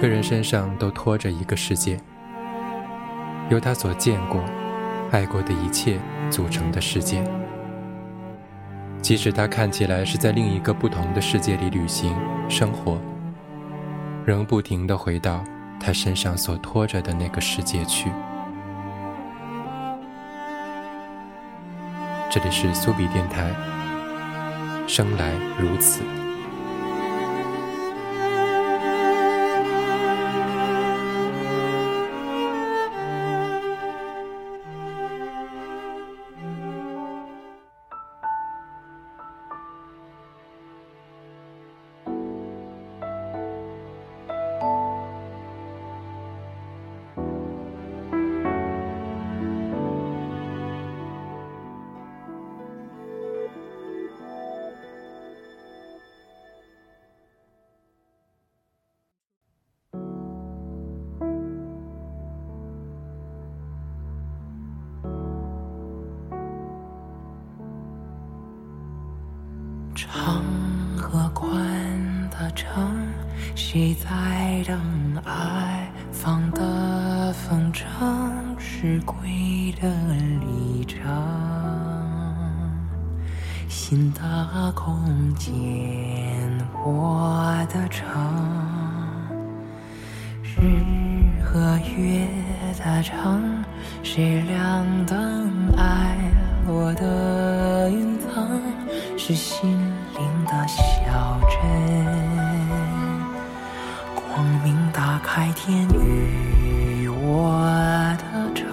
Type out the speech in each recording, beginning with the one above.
个人身上都拖着一个世界，由他所见过、爱过的一切组成的世界。即使他看起来是在另一个不同的世界里旅行生活，仍不停地回到他身上所拖着的那个世界去。这里是苏比电台，生来如此。谁在等爱放的风筝？是归的里程，新的空间，我的城，日和月的城，谁亮灯爱落的云层？是心灵的小镇，开天与我的城，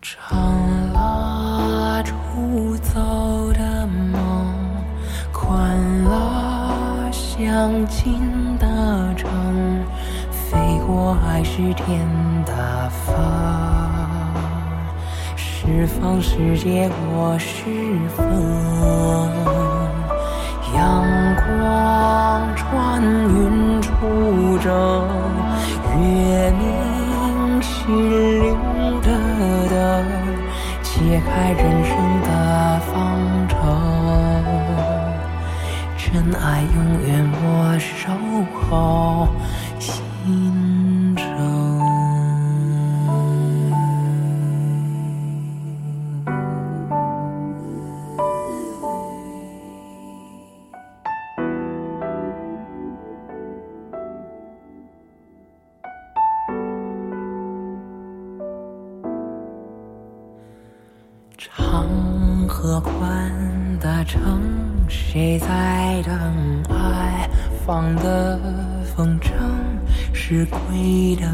长了出走的梦，宽了相近的城，飞过海是天的风。释放世界，我是风。阳望穿云出征，月明心灵的灯，解开人生的方程。真爱永远我守候。放的风筝？是归的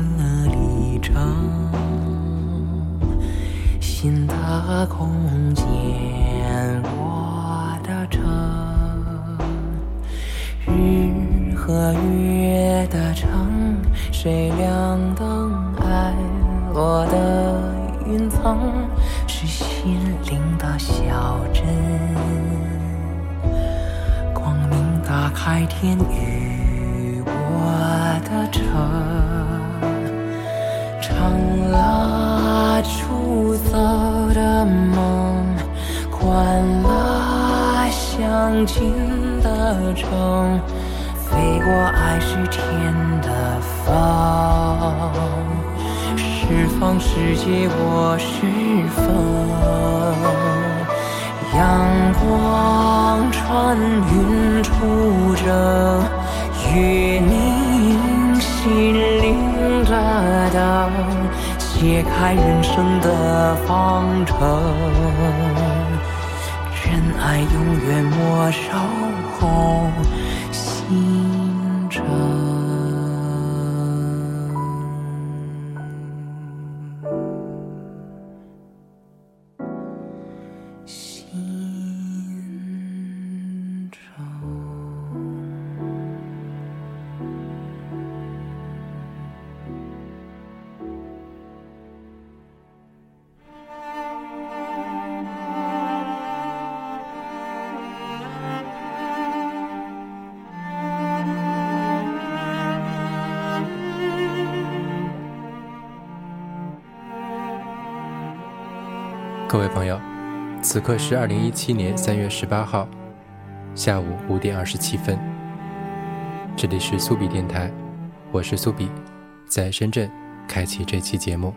里程，新的空间，我的城，日和月的城，谁亮灯爱落的云层？是心灵的小镇，开天与我的城，成了出走的梦，宽了相近的城，飞过爱是天的风。释放世界，我是风。阳光穿云出征，月明心灵的灯，解开人生的方程。真爱永远莫守候心此刻是二零一七年三月十八号下午五点二十七分。这里是苏比电台，我是苏比，在深圳开启这期节目。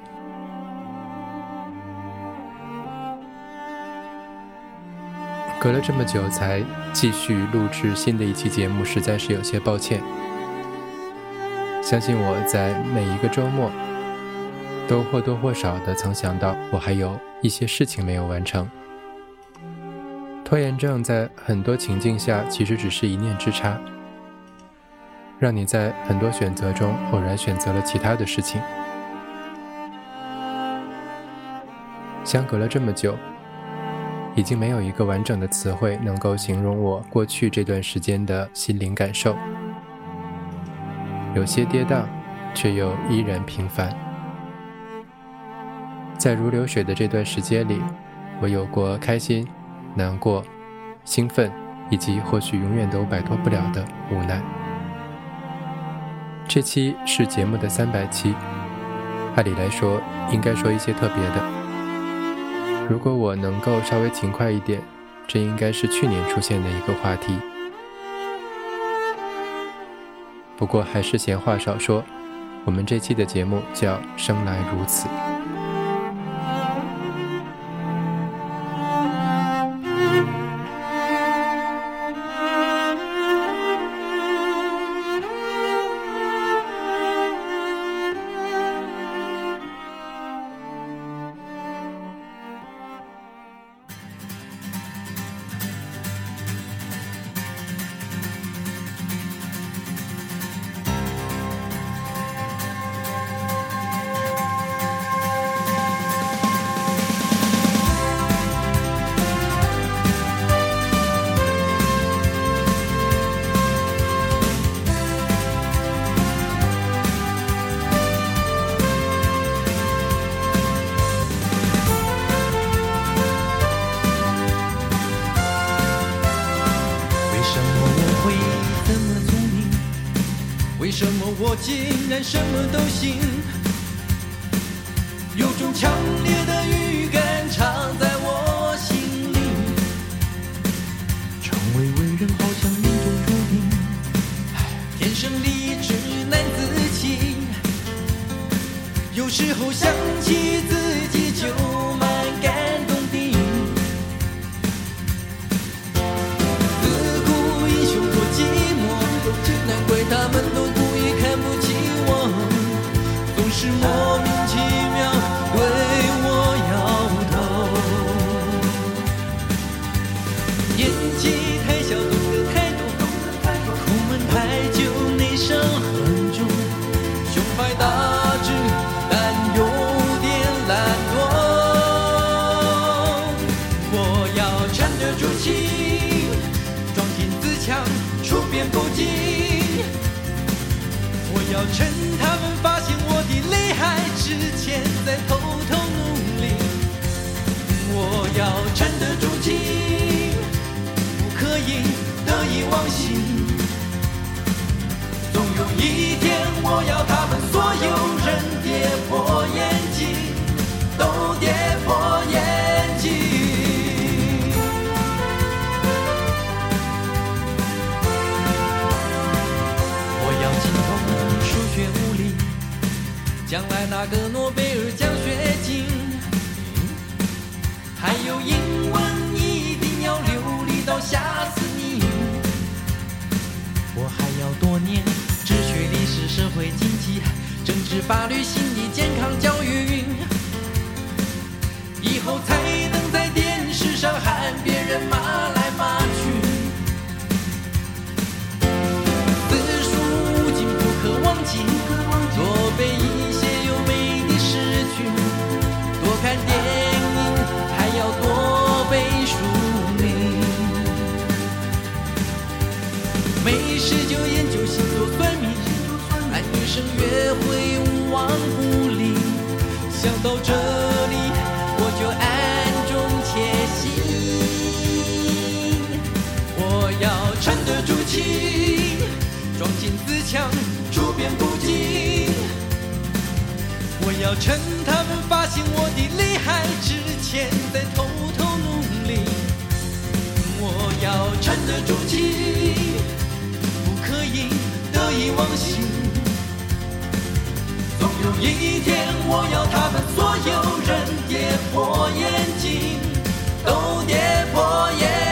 隔了这么久才继续录制新的一期节目，实在是有些抱歉。相信我在每一个周末，都或多或少的曾想到，我还有一些事情没有完成。拖延症在很多情境下其实只是一念之差，让你在很多选择中偶然选择了其他的事情。相隔了这么久。已经没有一个完整的词汇能够形容我过去这段时间的心灵感受，有些跌宕，却又依然平凡。在如流水的这段时间里，我有过开心、难过、兴奋，以及或许永远都摆脱不了的无奈。这期是节目的三百期，按理来说应该说一些特别的。如果我能够稍微勤快一点，这应该是去年出现的一个话题。不过还是闲话少说，我们这期的节目叫《生来如此》。竟然什么都行。要沉得住气不可以得意忘形。总有一天我要他们法律、心理健康教育，以后才能在电视上喊别人骂来骂去。字数无尽，不可忘记，多背一些优美的诗句，多看电影，还要多背书名。没事就研究星座算命，男女生约会。忙不离。想到这里，我就暗中窃喜。我要沉得住气，装进自强，处变不惊。我要趁他们发现我的厉害之前，再偷偷努力。我要沉得住气，不可以得意忘形。一天，我要他们所有人跌破眼镜，都跌破眼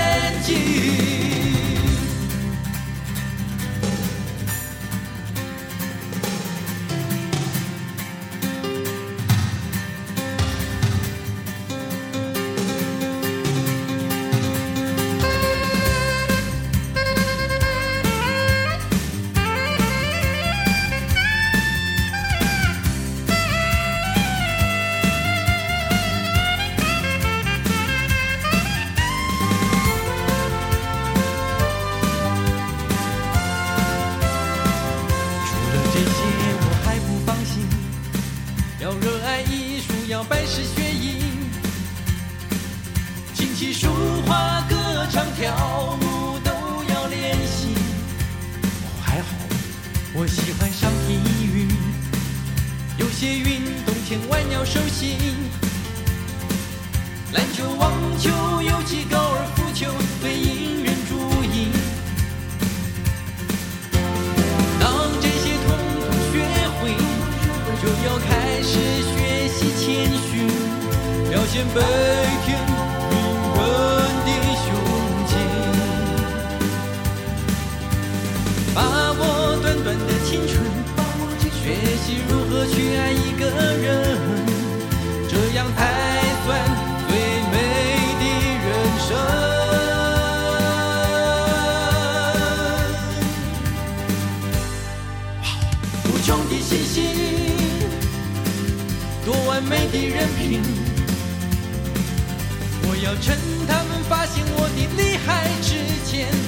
见悲天悯人的胸襟，把握短短的青春，学习如何去爱一个人，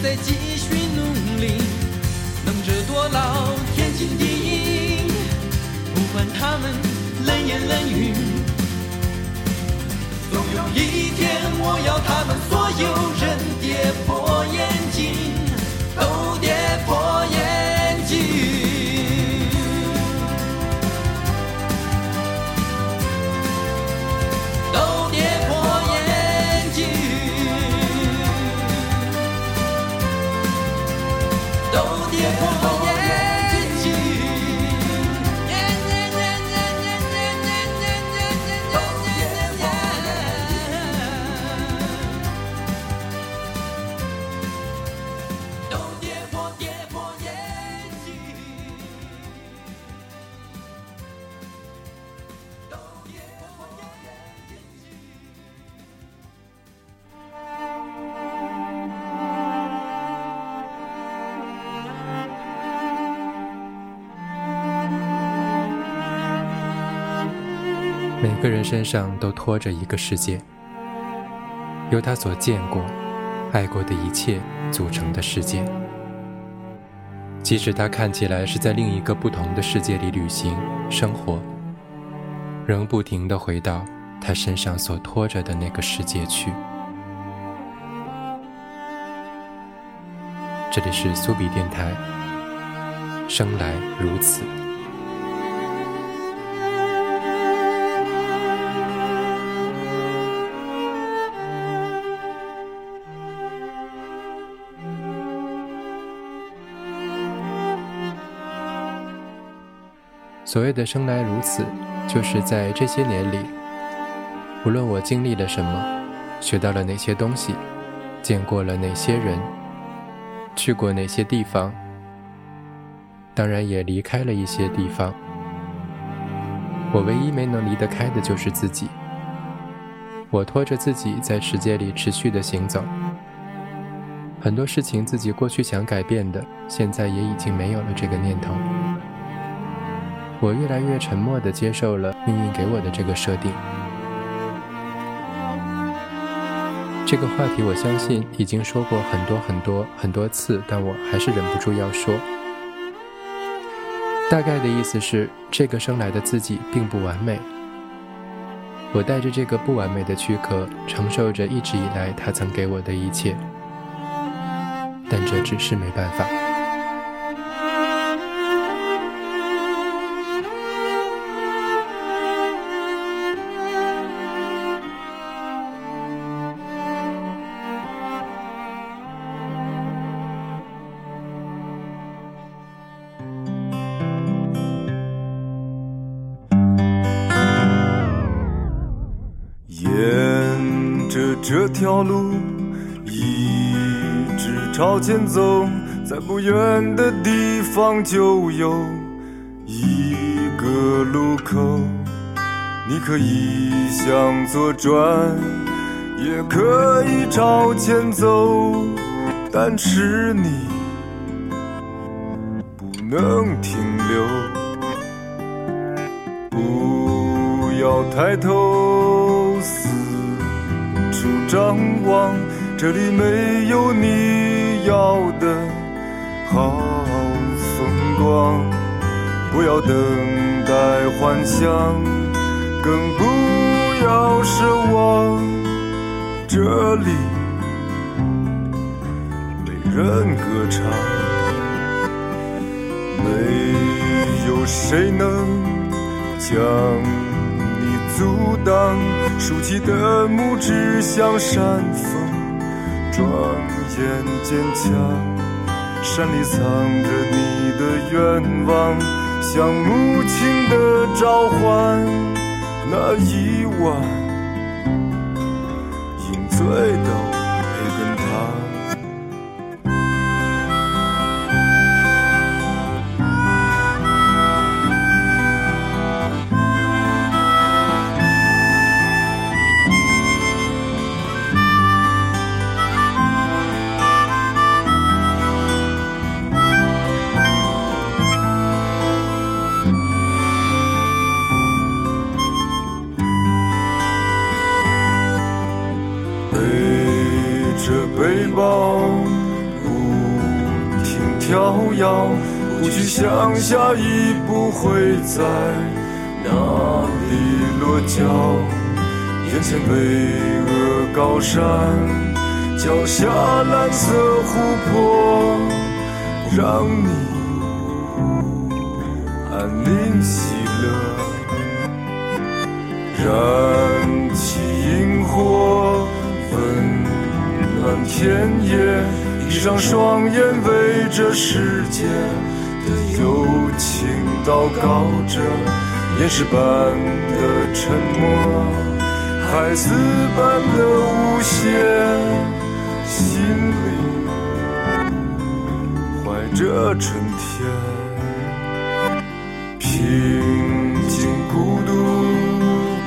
再继续努力，能者多劳，天经地义。不管他们冷言冷语，总有一天，我要他们所有人跌破眼镜，都跌破眼镜。个人身上都拖着一个世界，由他所见过、爱过的一切组成的世界。即使他看起来是在另一个不同的世界里旅行、生活，仍不停地回到他身上所拖着的那个世界去。这里是苏比电台，生来如此。所谓的生来如此，就是在这些年里，无论我经历了什么，学到了哪些东西，见过了哪些人，去过哪些地方，当然也离开了一些地方。我唯一没能离得开的就是自己。我拖着自己在世界里持续的行走，很多事情自己过去想改变的，现在也已经没有了这个念头。我越来越沉默地接受了命运给我的这个设定。这个话题我相信已经说过很多很多很多次，但我还是忍不住要说。大概的意思是，这个生来的自己并不完美。我带着这个不完美的躯壳，承受着一直以来他曾给我的一切，但这只是没办法。前走，在不远的地方就有一个路口。你可以向左转，也可以朝前走，但是你不能停留。不要抬头四处张望，这里没有你要的好风光。不要等待幻想。更不要奢望，这里没人歌唱，没有谁能将你阻挡。竖起的拇指像山峰，转坚强。山里藏着你的愿望，像母亲的召唤。那一晚，饮醉的。飘摇不去想下一步会在哪里落脚，眼前巍峨高山，脚下蓝色湖泊，让你安宁喜乐。燃起萤火，温暖田野。闭上双眼，为这世界的友情祷告着。岩石般的沉默，孩子般的无邪，心里怀着春天。平静、孤独、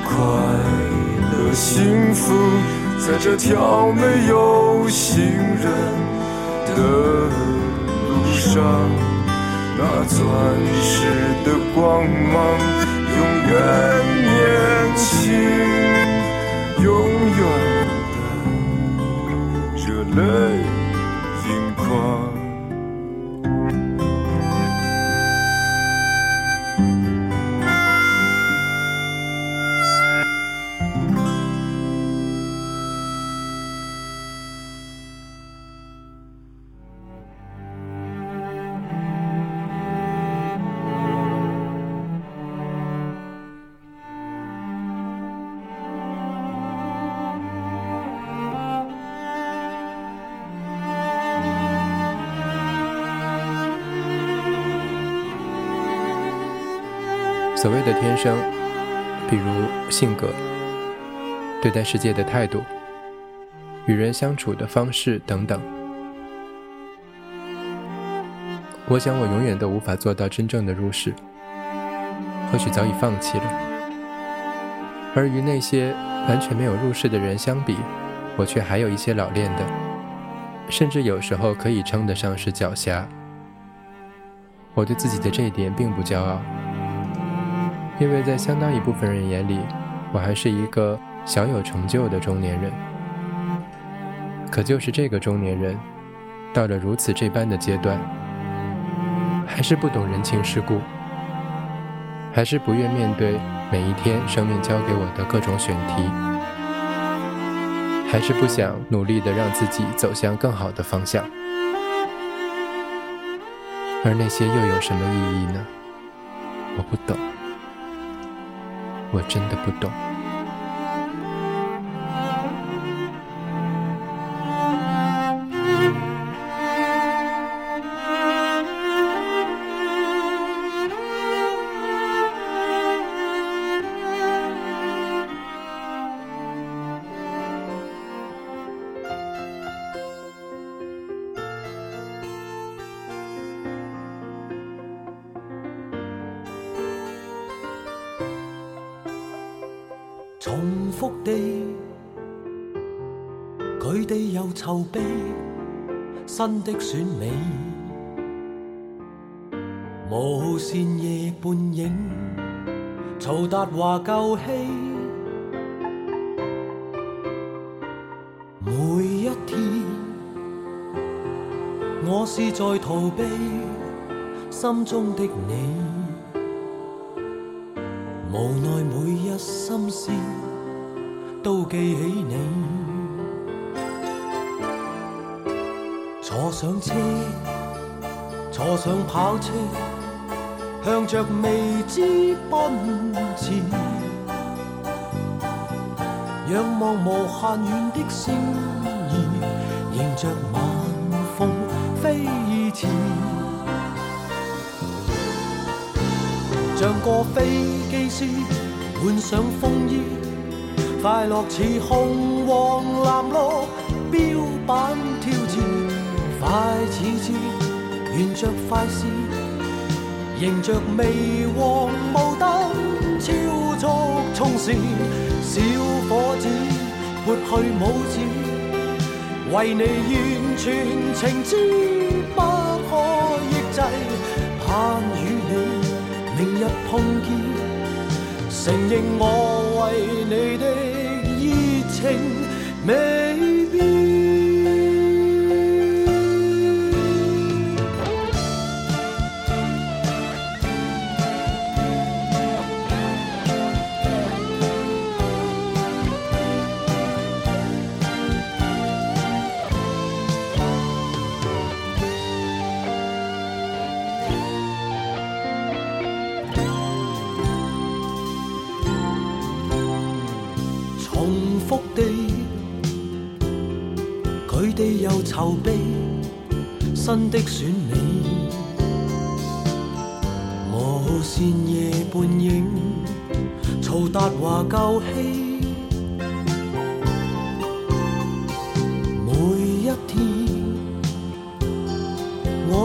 快乐、幸福，在这条没有行人。的路上，那钻石的光芒，永远年轻，永远的热泪盈眶。所谓的天生，比如性格、对待世界的态度、与人相处的方式等等，我想我永远都无法做到真正的入世，或许早已放弃了。而与那些完全没有入世的人相比，我却还有一些老练的，甚至有时候可以称得上是狡黠。我对自己的这一点并不骄傲。因为在相当一部分人眼里，我还是一个小有成就的中年人。可就是这个中年人，到了如此这般的阶段，还是不懂人情世故，还是不愿面对每一天生命交给我的各种选题，还是不想努力的让自己走向更好的方向。而那些又有什么意义呢？我不懂。我真的不懂。的选美，无线夜半影，曹达华旧戏，每一天，我是在逃避心中的你。无奈每一心思都记起你，上车，坐上跑车，向着未知奔驰，仰望无限远的星儿，迎着晚风飞驰。像个飞机师，换上风衣，快乐似红黄蓝绿标板挑战，太似箭，沿着快线，迎着微黄雾灯，超速冲线，小伙子拨去拇指，为你完全情知，不可抑制，盼与你。明日碰见，承认我为你的热情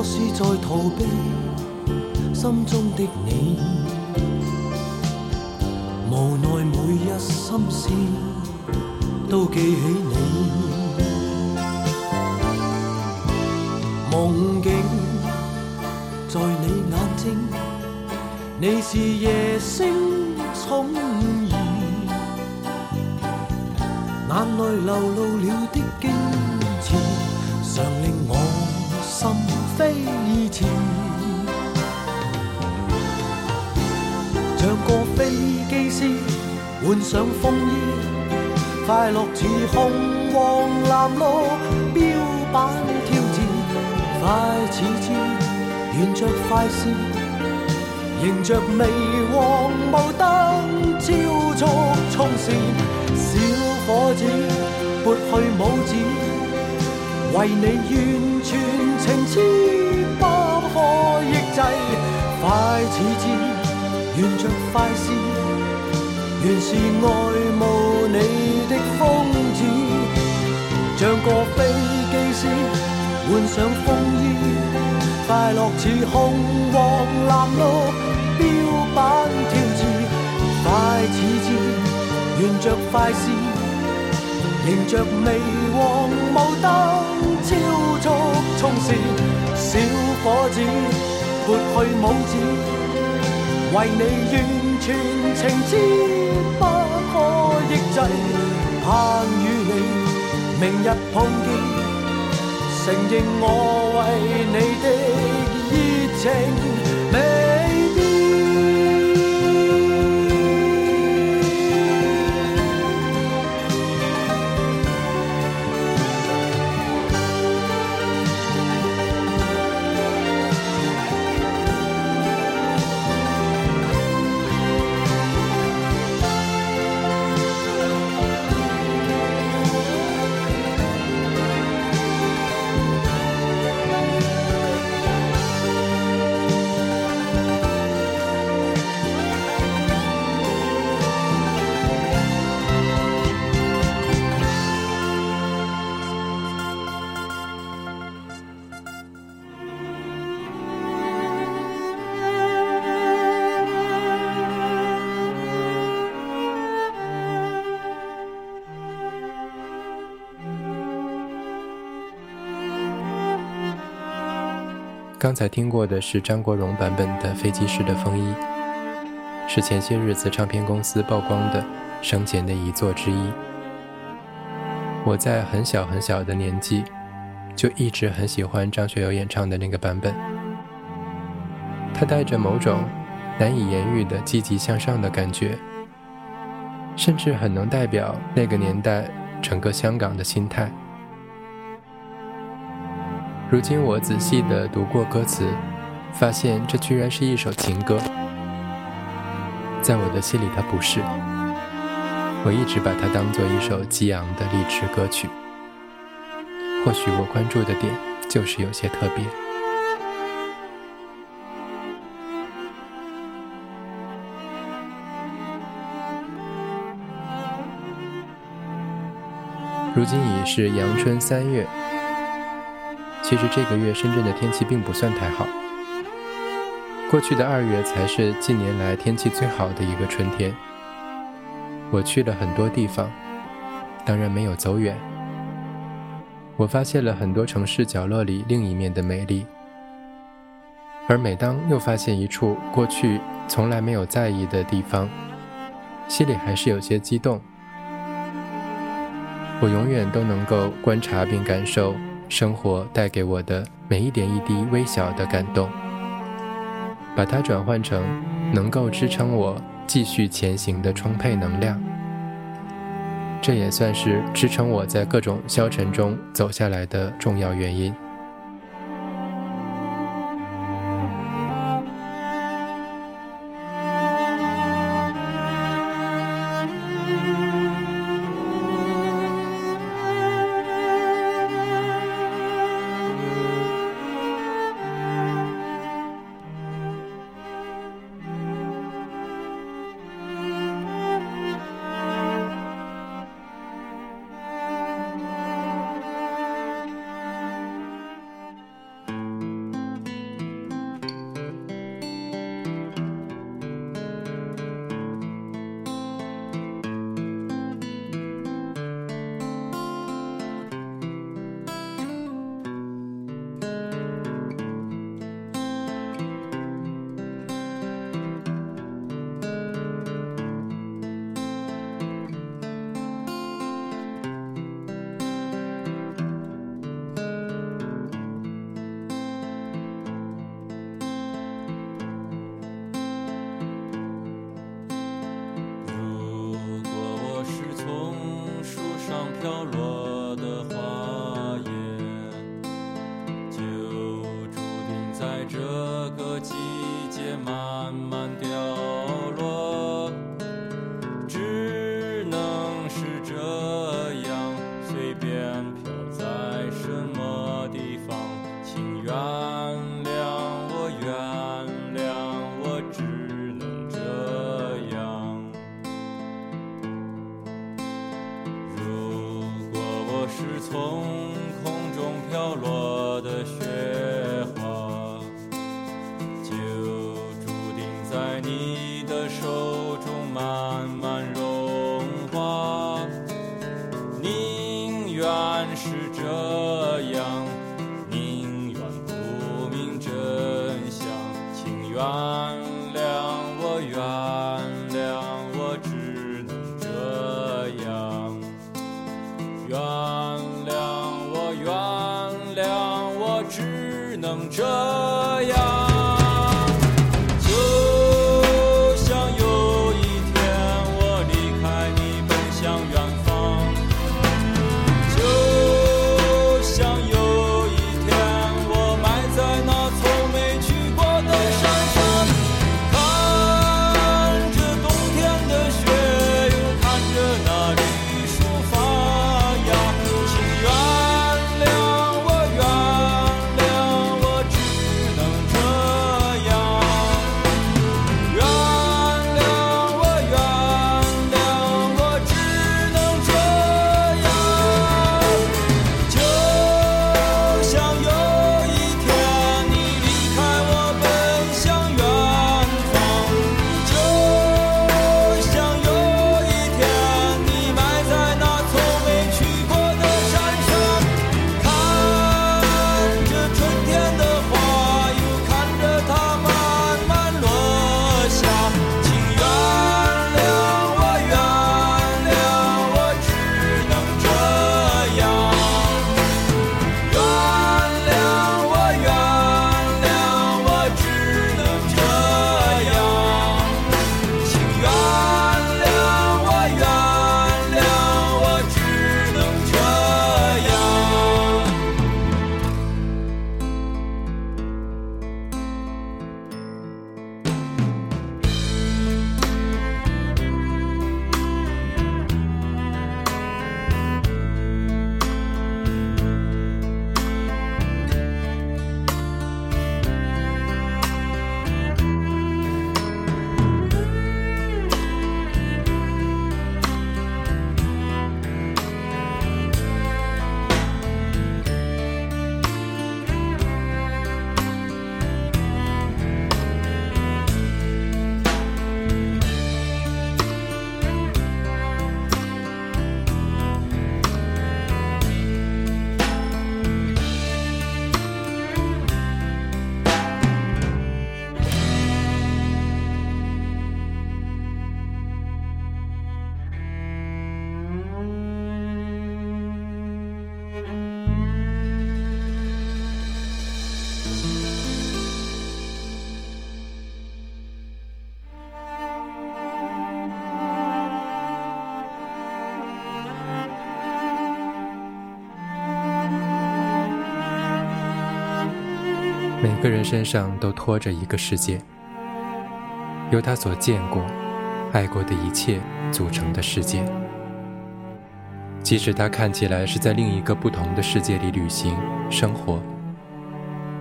是在逃避心中的你。无奈每一心思都记起你，梦境在你眼睛，你是夜星宠儿，眼内流露了的机师，换上风衣，快乐似红黄蓝绿标板挑战，快似箭，沿着快线，迎着微黄雾灯，超速冲线，小伙子拨去拇指，为你完全情痴，不可抑制，快似箭。沿着快线，原是爱慕你的疯子，像个飞机师，换上风衣，快乐似红黄蓝绿标板挑战，快似箭，沿着快线，迎着微黄雾灯，超速冲线，小伙子拨去拇指。为你愿全情之，不可抑制，盼与你明日碰见，承认我为你的热情。刚才听过的是张国荣版本的《飞机师的风衣》，是前些日子唱片公司曝光的生前的遗作之一。我在很小很小的年纪，就一直很喜欢张学友演唱的那个版本。他带着某种难以言喻的积极向上的感觉，甚至很能代表那个年代整个香港的心态。如今我仔细地读过歌词，发现这居然是一首情歌。在我的心里，它不是。我一直把它当做一首激昂的励志歌曲。或许我关注的点就是有些特别。如今已是阳春三月。其实这个月深圳的天气并不算太好。过去的二月才是近年来天气最好的一个春天。我去了很多地方，当然没有走远。我发现了很多城市角落里另一面的美丽。而每当又发现一处过去从来没有在意的地方，心里还是有些激动。我永远都能够观察并感受。生活带给我的每一点一滴微小的感动，把它转换成能够支撑我继续前行的充沛能量，这也算是支撑我在各种消沉中走下来的重要原因。这个季节慢慢凋。个人身上都拖着一个世界，由他所见过、爱过的一切组成的世界。即使他看起来是在另一个不同的世界里旅行、生活，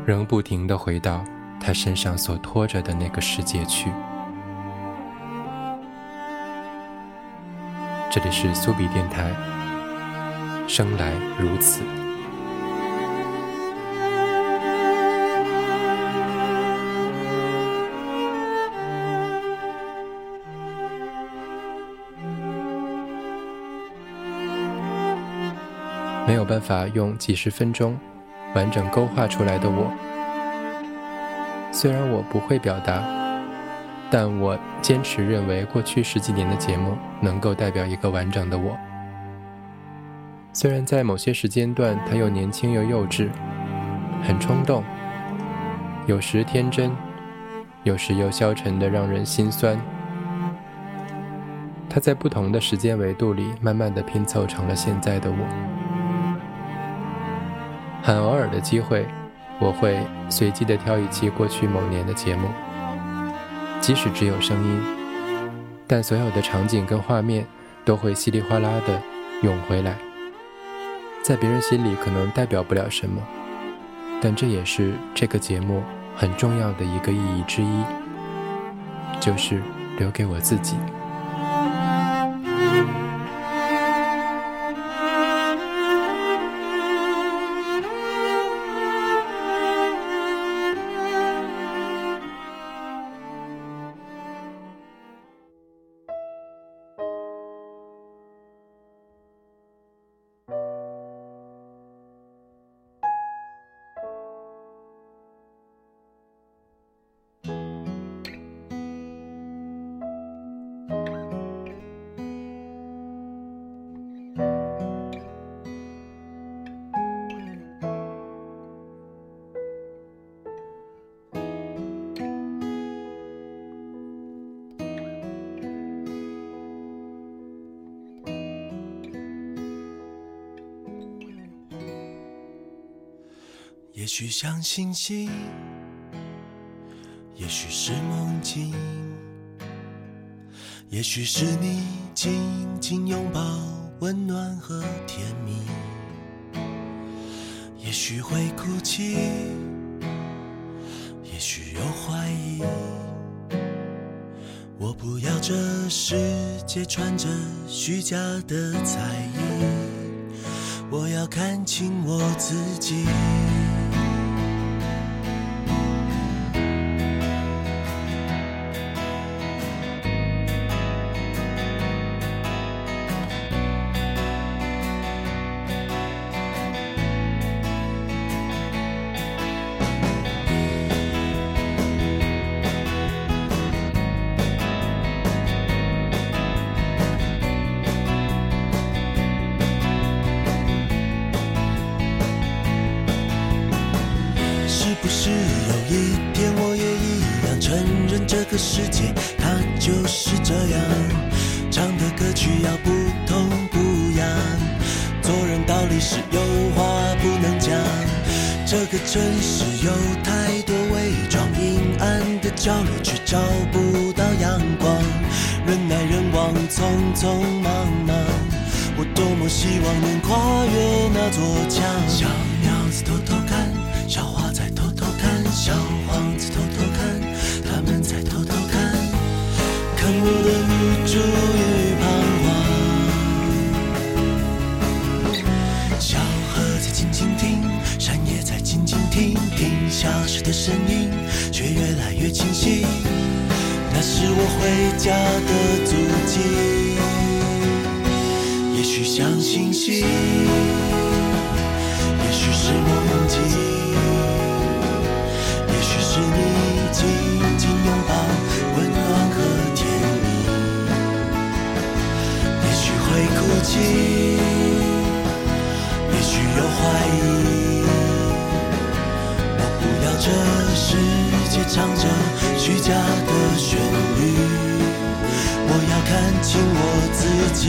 仍不停地回到他身上所拖着的那个世界去。这里是苏比电台，生来如此。没有办法用几十分钟完整勾画出来的我，虽然我不会表达，但我坚持认为过去十几年的节目能够代表一个完整的我。虽然在某些时间段，他又年轻又幼稚，很冲动，有时天真，有时又消沉的让人心酸。他在不同的时间维度里，慢慢的拼凑成了现在的我。很偶尔的机会，我会随机的挑一期过去某年的节目，即使只有声音，但所有的场景跟画面都会稀里哗啦的涌回来，在别人心里可能代表不了什么，但这也是这个节目很重要的一个意义之一，就是留给我自己。也许像星星，也许是梦境，也许是你紧紧拥抱，温暖和甜蜜。也许会哭泣，也许有怀疑。我不要这世界穿着虚假的彩衣，我要看清我自己。一天，我也一样承认这个世界它就是这样，唱的歌曲要不痛不痒，做人道理是有话不能讲。这个城市有太多伪装，阴暗的角落却找不到阳光，人来人往，匆匆忙忙，我多么希望能跨越那座墙。我的无助与彷徨。小河在静静听，山也在静静听，听消失的声音，却越来越清晰。那是我回家的足迹。也许像星星，也许是梦境，也许是你紧紧。拥也许有怀疑。我不要这世界唱着虚假的旋律，我要看清我自己。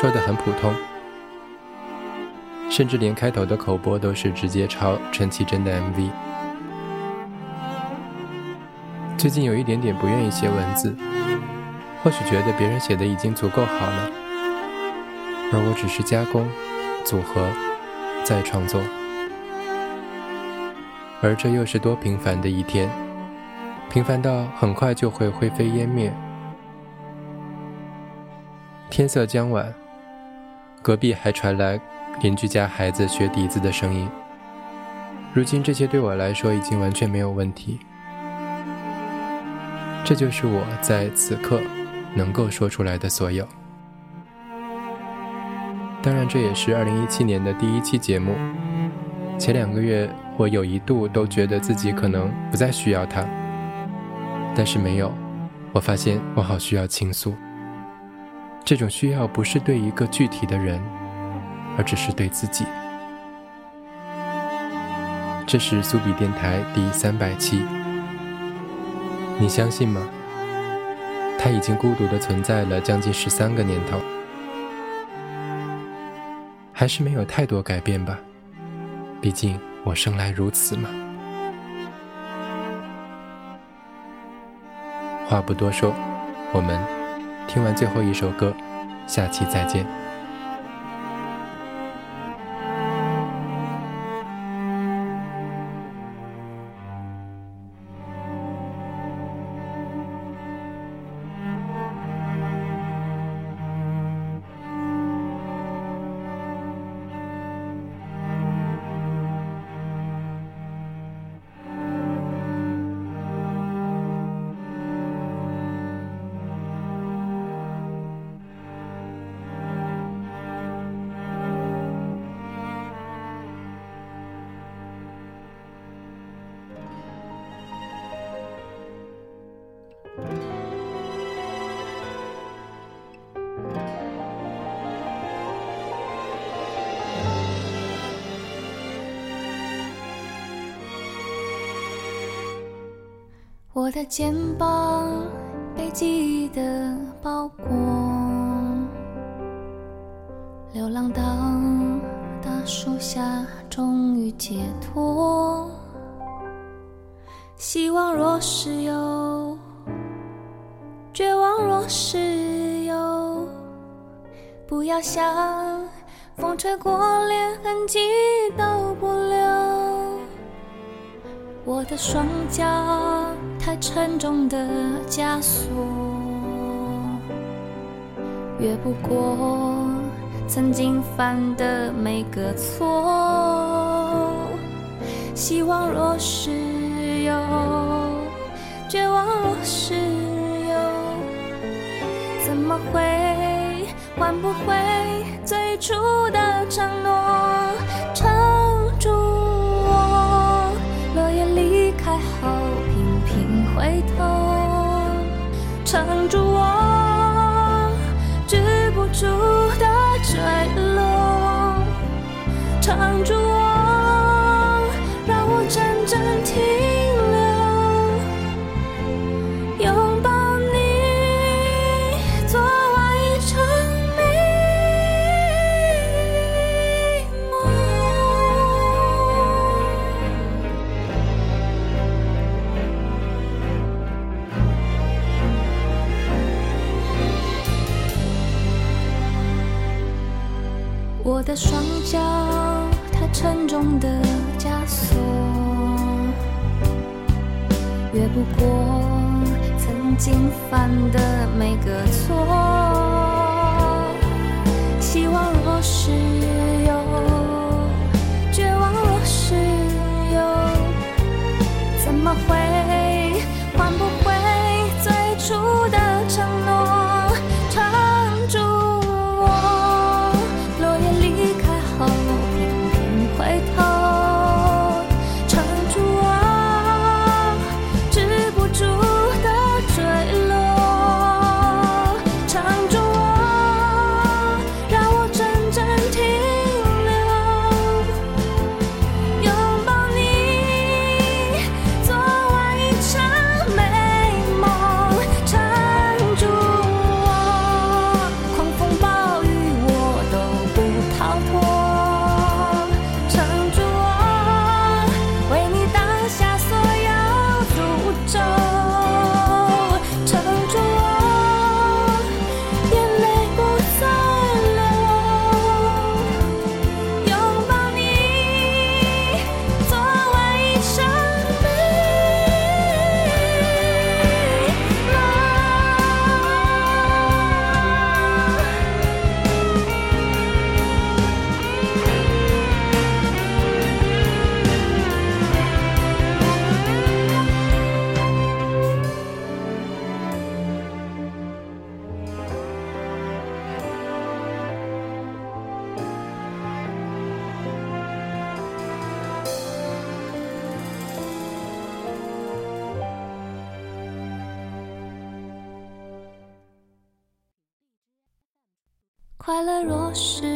说的很普通，甚至连开头的口播都是直接抄陈绮贞的 MV。最近有一点点不愿意写文字，或许觉得别人写的已经足够好了，而我只是加工、组合、再创作，而这又是多平凡的一天，平凡到很快就会灰飞烟灭。天色将晚，隔壁还传来邻居家孩子学笛子的声音。如今这些对我来说已经完全没有问题。这就是我在此刻能够说出来的所有。当然，这也是2017年的第一期节目。前两个月，我有一度都觉得自己可能不再需要它，但是没有，我发现我好需要倾诉。这种需要不是对一个具体的人，而只是对自己。这是苏比电台第三百期，你相信吗？他已经孤独的存在了将近十三个年头，还是没有太多改变吧？毕竟我生来如此嘛。话不多说，我们。听完最后一首歌，下期再见。的肩膀被记忆的包裹，流浪到大树下，终于解脱。希望若是有，绝望若是有，不要想风吹过，连痕迹都不留。我的双脚太沉重的枷锁，越不过曾经犯的每个错。希望若是有，绝望若是有，怎么会换不回最初的承诺？我的双脚太沉重的枷锁，越不过曾经犯的每个错。希望若是快乐若是